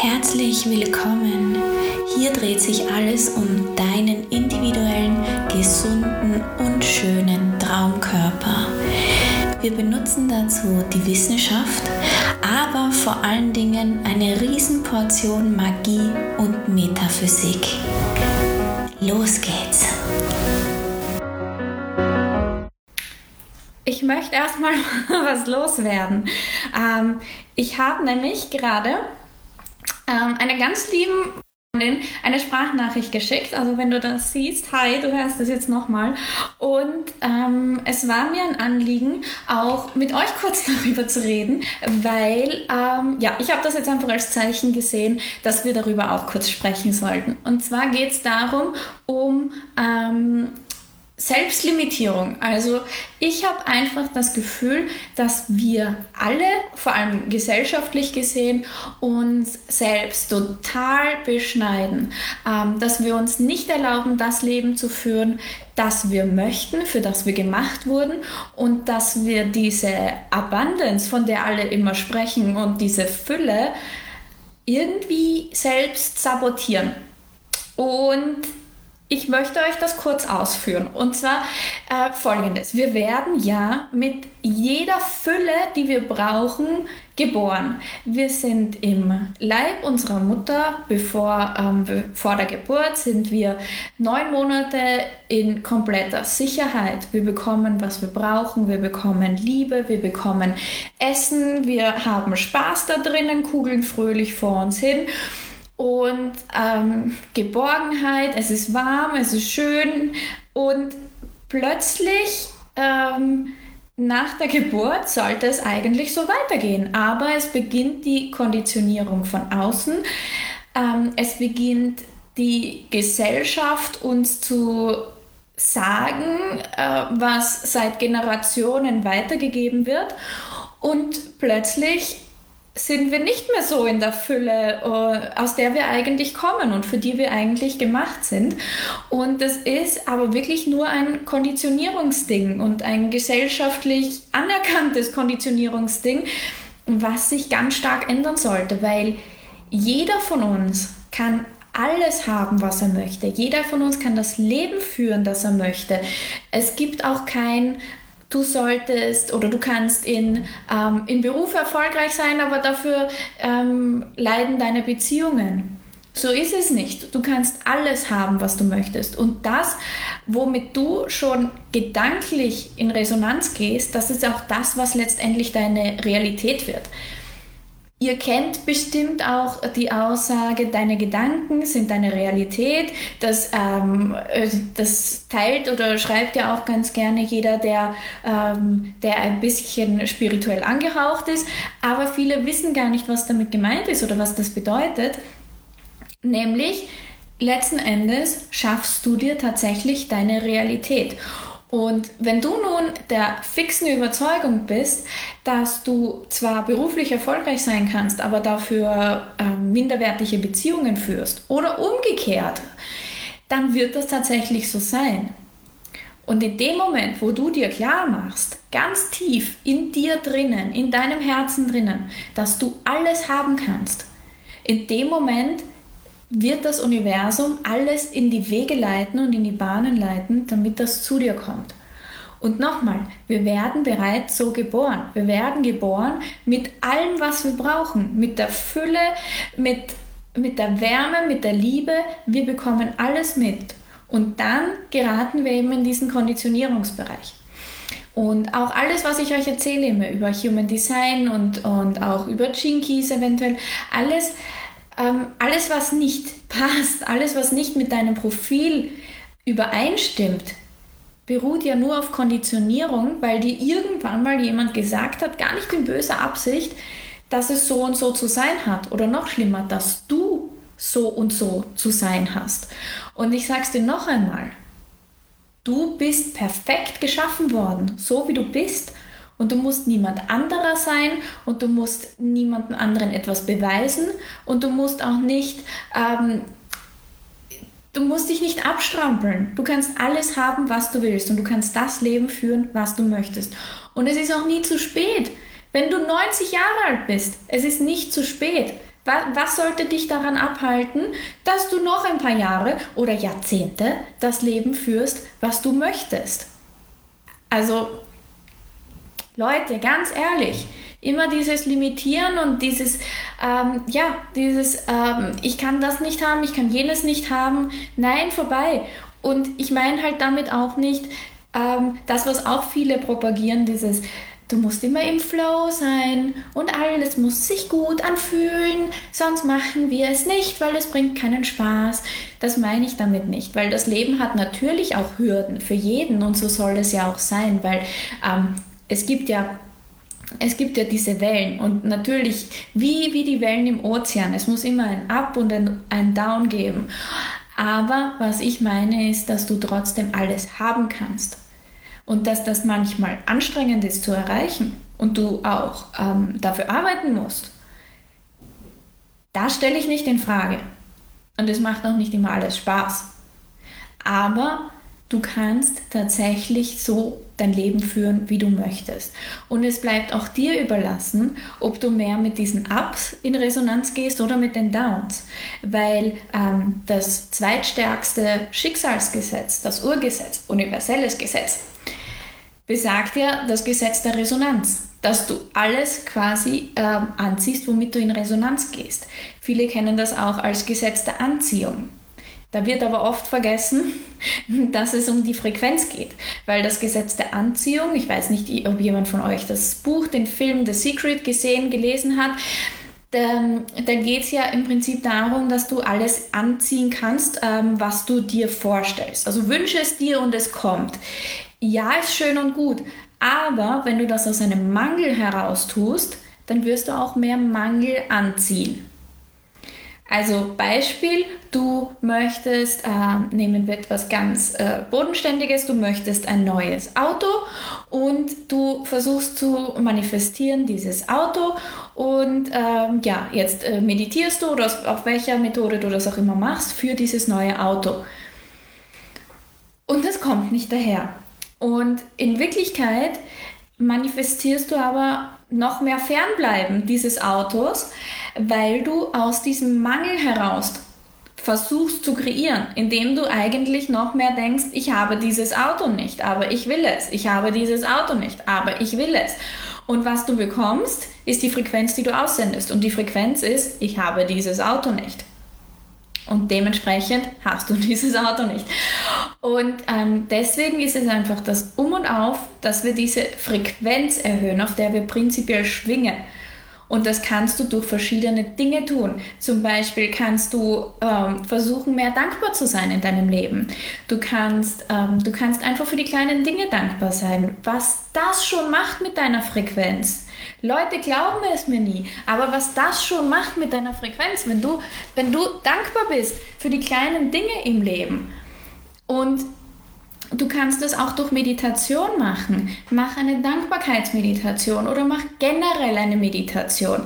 Herzlich willkommen. Hier dreht sich alles um deinen individuellen, gesunden und schönen Traumkörper. Wir benutzen dazu die Wissenschaft, aber vor allen Dingen eine Riesenportion Magie und Metaphysik. Los geht's! Ich möchte erstmal was loswerden. Ähm, ich habe nämlich gerade ähm, eine ganz lieben eine Sprachnachricht geschickt. Also wenn du das siehst, hi, du hörst das jetzt nochmal. Und ähm, es war mir ein Anliegen, auch mit euch kurz darüber zu reden, weil ähm, ja, ich habe das jetzt einfach als Zeichen gesehen, dass wir darüber auch kurz sprechen sollten. Und zwar geht es darum, um ähm, Selbstlimitierung. Also ich habe einfach das Gefühl, dass wir alle, vor allem gesellschaftlich gesehen, uns selbst total beschneiden. Ähm, dass wir uns nicht erlauben, das Leben zu führen, das wir möchten, für das wir gemacht wurden und dass wir diese Abundance, von der alle immer sprechen und diese Fülle irgendwie selbst sabotieren. Und ich möchte euch das kurz ausführen. Und zwar äh, folgendes. Wir werden ja mit jeder Fülle, die wir brauchen, geboren. Wir sind im Leib unserer Mutter, bevor ähm, vor der Geburt sind wir neun Monate in kompletter Sicherheit. Wir bekommen, was wir brauchen. Wir bekommen Liebe, wir bekommen Essen, wir haben Spaß da drinnen, kugeln fröhlich vor uns hin und ähm, Geborgenheit, es ist warm, es ist schön. Und plötzlich ähm, nach der Geburt sollte es eigentlich so weitergehen, aber es beginnt die Konditionierung von außen, ähm, es beginnt die Gesellschaft uns zu sagen, äh, was seit Generationen weitergegeben wird. Und plötzlich sind wir nicht mehr so in der Fülle, äh, aus der wir eigentlich kommen und für die wir eigentlich gemacht sind. Und das ist aber wirklich nur ein Konditionierungsding und ein gesellschaftlich anerkanntes Konditionierungsding, was sich ganz stark ändern sollte, weil jeder von uns kann alles haben, was er möchte. Jeder von uns kann das Leben führen, das er möchte. Es gibt auch kein du solltest oder du kannst in, ähm, im Beruf erfolgreich sein, aber dafür ähm, leiden deine Beziehungen. So ist es nicht. Du kannst alles haben, was du möchtest. Und das, womit du schon gedanklich in Resonanz gehst, das ist auch das, was letztendlich deine Realität wird. Ihr kennt bestimmt auch die Aussage, deine Gedanken sind deine Realität. Das, ähm, äh, das teilt oder schreibt ja auch ganz gerne jeder, der, ähm, der ein bisschen spirituell angehaucht ist. Aber viele wissen gar nicht, was damit gemeint ist oder was das bedeutet. Nämlich, letzten Endes schaffst du dir tatsächlich deine Realität. Und wenn du nun der fixen Überzeugung bist, dass du zwar beruflich erfolgreich sein kannst, aber dafür äh, minderwertige Beziehungen führst oder umgekehrt, dann wird das tatsächlich so sein. Und in dem Moment, wo du dir klar machst, ganz tief in dir drinnen, in deinem Herzen drinnen, dass du alles haben kannst, in dem Moment wird das Universum alles in die Wege leiten und in die Bahnen leiten, damit das zu dir kommt. Und nochmal, wir werden bereits so geboren. Wir werden geboren mit allem, was wir brauchen, mit der Fülle, mit, mit der Wärme, mit der Liebe. Wir bekommen alles mit. Und dann geraten wir eben in diesen Konditionierungsbereich. Und auch alles, was ich euch erzähle immer über Human Design und, und auch über Jinkies eventuell, alles, ähm, alles, was nicht passt, alles, was nicht mit deinem Profil übereinstimmt, beruht ja nur auf Konditionierung, weil dir irgendwann mal jemand gesagt hat, gar nicht in böser Absicht, dass es so und so zu sein hat. Oder noch schlimmer, dass du so und so zu sein hast. Und ich sage es dir noch einmal, du bist perfekt geschaffen worden, so wie du bist. Und du musst niemand anderer sein und du musst niemandem anderen etwas beweisen und du musst auch nicht, ähm, du musst dich nicht abstrampeln. Du kannst alles haben, was du willst und du kannst das Leben führen, was du möchtest. Und es ist auch nie zu spät. Wenn du 90 Jahre alt bist, es ist nicht zu spät. Was sollte dich daran abhalten, dass du noch ein paar Jahre oder Jahrzehnte das Leben führst, was du möchtest? Also, Leute, ganz ehrlich, immer dieses Limitieren und dieses, ähm, ja, dieses, ähm, ich kann das nicht haben, ich kann jenes nicht haben. Nein, vorbei. Und ich meine halt damit auch nicht ähm, das, was auch viele propagieren, dieses, Du musst immer im Flow sein und alles muss sich gut anfühlen, sonst machen wir es nicht, weil es bringt keinen Spaß. Das meine ich damit nicht, weil das Leben hat natürlich auch Hürden für jeden und so soll es ja auch sein, weil ähm, es gibt ja es gibt ja diese Wellen und natürlich wie, wie die Wellen im Ozean. Es muss immer ein Up und ein, ein Down geben. Aber was ich meine ist, dass du trotzdem alles haben kannst und dass das manchmal anstrengend ist zu erreichen und du auch ähm, dafür arbeiten musst, da stelle ich nicht in Frage. Und es macht auch nicht immer alles Spaß. Aber du kannst tatsächlich so dein Leben führen, wie du möchtest. Und es bleibt auch dir überlassen, ob du mehr mit diesen Ups in Resonanz gehst oder mit den Downs. Weil ähm, das zweitstärkste Schicksalsgesetz, das Urgesetz, universelles Gesetz, besagt ja das Gesetz der Resonanz, dass du alles quasi ähm, anziehst, womit du in Resonanz gehst. Viele kennen das auch als Gesetz der Anziehung. Da wird aber oft vergessen, dass es um die Frequenz geht, weil das Gesetz der Anziehung, ich weiß nicht, ob jemand von euch das Buch, den Film The Secret gesehen, gelesen hat, da, geht es ja im Prinzip darum, dass du alles anziehen kannst, ähm, was du dir vorstellst. Also wünsche es dir und es kommt ja, ist schön und gut, aber wenn du das aus einem Mangel heraus tust, dann wirst du auch mehr Mangel anziehen. Also Beispiel, du möchtest, äh, nehmen wir etwas ganz äh, Bodenständiges, du möchtest ein neues Auto und du versuchst zu manifestieren dieses Auto und ähm, ja, jetzt äh, meditierst du oder auf welcher Methode du das auch immer machst für dieses neue Auto. Und es kommt nicht daher. Und in Wirklichkeit manifestierst du aber noch mehr Fernbleiben dieses Autos, weil du aus diesem Mangel heraus versuchst zu kreieren, indem du eigentlich noch mehr denkst, ich habe dieses Auto nicht, aber ich will es. Ich habe dieses Auto nicht, aber ich will es. Und was du bekommst, ist die Frequenz, die du aussendest. Und die Frequenz ist, ich habe dieses Auto nicht. Und dementsprechend hast du dieses Auto nicht. Und ähm, deswegen ist es einfach das Um und Auf, dass wir diese Frequenz erhöhen, auf der wir prinzipiell schwingen. Und das kannst du durch verschiedene Dinge tun. Zum Beispiel kannst du ähm, versuchen, mehr dankbar zu sein in deinem Leben. Du kannst, ähm, du kannst einfach für die kleinen Dinge dankbar sein. Was das schon macht mit deiner Frequenz. Leute glauben es mir nie, aber was das schon macht mit deiner Frequenz, wenn du, wenn du dankbar bist für die kleinen Dinge im Leben und Du kannst es auch durch Meditation machen. Mach eine Dankbarkeitsmeditation oder mach generell eine Meditation.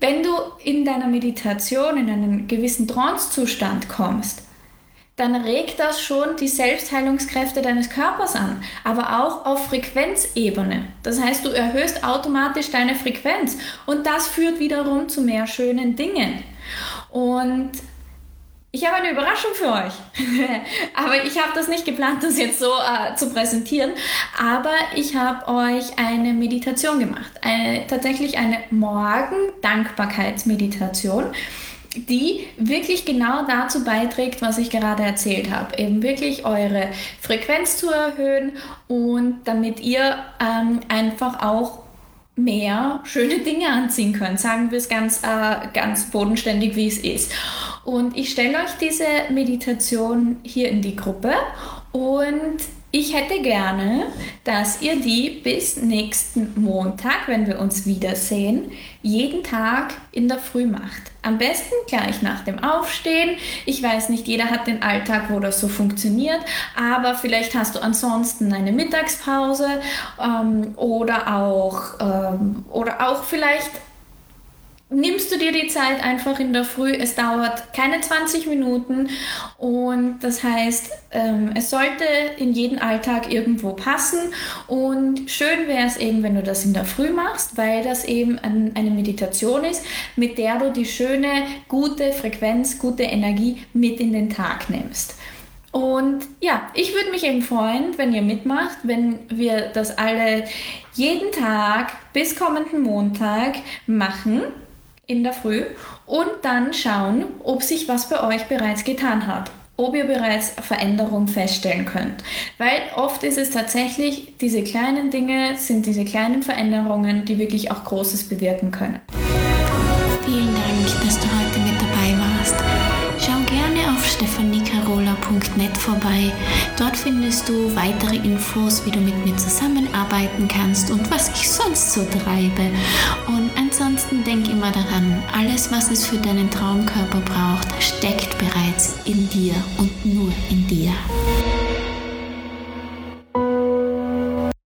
Wenn du in deiner Meditation in einen gewissen Trancezustand kommst, dann regt das schon die Selbstheilungskräfte deines Körpers an, aber auch auf Frequenzebene. Das heißt, du erhöhst automatisch deine Frequenz und das führt wiederum zu mehr schönen Dingen. Und ich habe eine Überraschung für euch. aber ich habe das nicht geplant, das jetzt so äh, zu präsentieren. Aber ich habe euch eine Meditation gemacht. Eine, tatsächlich eine Morgen-Dankbarkeitsmeditation die wirklich genau dazu beiträgt, was ich gerade erzählt habe. Eben wirklich eure Frequenz zu erhöhen und damit ihr ähm, einfach auch mehr schöne Dinge anziehen könnt. Sagen wir es ganz, äh, ganz bodenständig, wie es ist. Und ich stelle euch diese Meditation hier in die Gruppe und ich hätte gerne, dass ihr die bis nächsten Montag, wenn wir uns wiedersehen, jeden Tag in der Früh macht. Am besten gleich nach dem Aufstehen. Ich weiß nicht, jeder hat den Alltag, wo das so funktioniert, aber vielleicht hast du ansonsten eine Mittagspause ähm, oder, auch, ähm, oder auch vielleicht nimmst du dir die Zeit einfach in der Früh. Es dauert keine 20 Minuten und das heißt, ähm, es sollte in jeden Alltag irgendwo passen und schön wäre es eben, wenn du das in der Früh machst, weil das eben ein, eine Meditation ist, mit der du die schöne, gute Frequenz, gute Energie mit in den Tag nimmst. Und ja, ich würde mich eben freuen, wenn ihr mitmacht, wenn wir das alle jeden Tag bis kommenden Montag machen in der Früh und dann schauen, ob sich was bei euch bereits getan hat. Ob ihr bereits Veränderung feststellen könnt. Weil oft ist es tatsächlich, diese kleinen Dinge sind diese kleinen Veränderungen, die wirklich auch Großes bewirken können. stephaniecarola.net vorbei. Dort findest du weitere Infos, wie du mit mir zusammenarbeiten kannst und was ich sonst so treibe. Und ansonsten denk immer daran, alles, was es für deinen Traumkörper braucht, steckt bereits in dir und nur in dir.